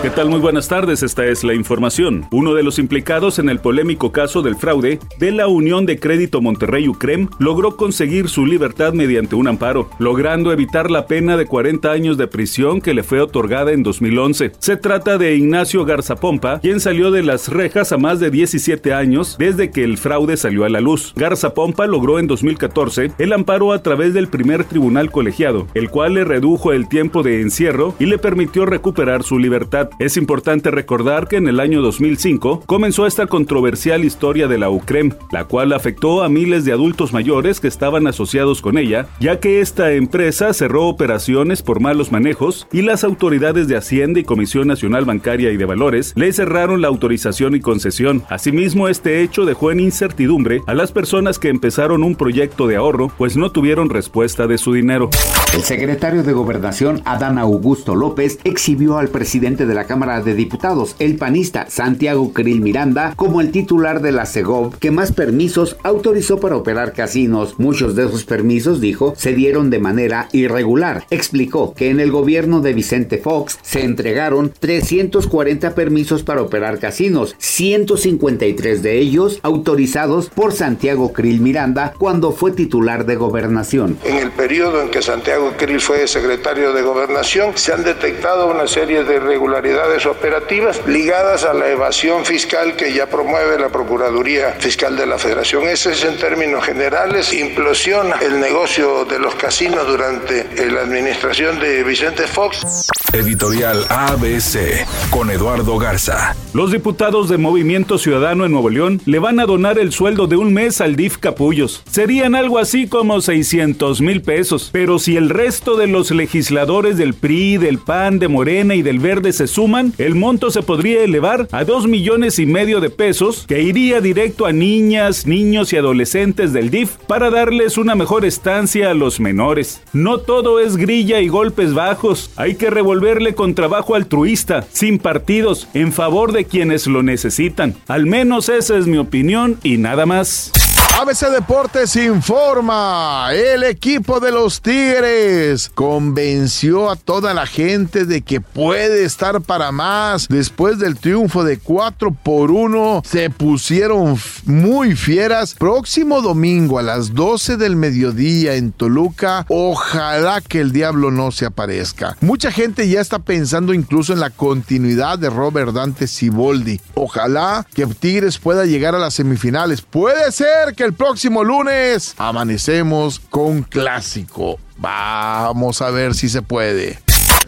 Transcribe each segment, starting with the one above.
¿Qué tal? Muy buenas tardes, esta es la información. Uno de los implicados en el polémico caso del fraude de la Unión de Crédito Monterrey Ucrem logró conseguir su libertad mediante un amparo, logrando evitar la pena de 40 años de prisión que le fue otorgada en 2011. Se trata de Ignacio Garzapompa, quien salió de las rejas a más de 17 años desde que el fraude salió a la luz. Garzapompa logró en 2014 el amparo a través del primer tribunal colegiado, el cual le redujo el tiempo de encierro y le permitió recuperar su libertad. Es importante recordar que en el año 2005 comenzó esta controversial historia de la UCREM, la cual afectó a miles de adultos mayores que estaban asociados con ella, ya que esta empresa cerró operaciones por malos manejos y las autoridades de Hacienda y Comisión Nacional Bancaria y de Valores le cerraron la autorización y concesión. Asimismo, este hecho dejó en incertidumbre a las personas que empezaron un proyecto de ahorro, pues no tuvieron respuesta de su dinero. El secretario de Gobernación, Adán Augusto López, exhibió al presidente de la Cámara de Diputados, el panista Santiago Krill Miranda, como el titular de la CEGOV que más permisos autorizó para operar casinos. Muchos de esos permisos, dijo, se dieron de manera irregular. Explicó que en el gobierno de Vicente Fox se entregaron 340 permisos para operar casinos, 153 de ellos autorizados por Santiago Krill Miranda cuando fue titular de gobernación. En el periodo en que Santiago Krill fue secretario de gobernación, se han detectado una serie de irregularidades operativas ligadas a la evasión fiscal que ya promueve la Procuraduría Fiscal de la Federación. Ese es en términos generales, implosiona el negocio de los casinos durante la administración de Vicente Fox. Editorial ABC con Eduardo Garza. Los diputados de Movimiento Ciudadano en Nuevo León le van a donar el sueldo de un mes al DIF Capullos. Serían algo así como 600 mil pesos. Pero si el resto de los legisladores del PRI, del PAN, de Morena y del Verde se suman, el monto se podría elevar a 2 millones y medio de pesos que iría directo a niñas, niños y adolescentes del DIF para darles una mejor estancia a los menores. No todo es grilla y golpes bajos, hay que revolverle con trabajo altruista, sin partidos, en favor de quienes lo necesitan. Al menos esa es mi opinión y nada más. ABC Deportes informa, el equipo de los Tigres convenció a toda la gente de que puede estar para más. Después del triunfo de 4 por 1, se pusieron muy fieras. Próximo domingo a las 12 del mediodía en Toluca, ojalá que el diablo no se aparezca. Mucha gente ya está pensando incluso en la continuidad de Robert Dante Siboldi. Ojalá que Tigres pueda llegar a las semifinales. Puede ser que el próximo lunes amanecemos con clásico. Vamos a ver si se puede.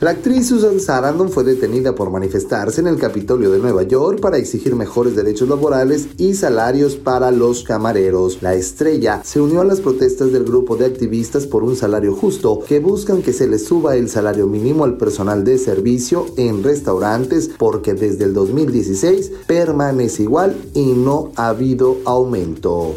La actriz Susan Sarandon fue detenida por manifestarse en el Capitolio de Nueva York para exigir mejores derechos laborales y salarios para los camareros. La estrella se unió a las protestas del grupo de activistas por un salario justo que buscan que se le suba el salario mínimo al personal de servicio en restaurantes porque desde el 2016 permanece igual y no ha habido aumento.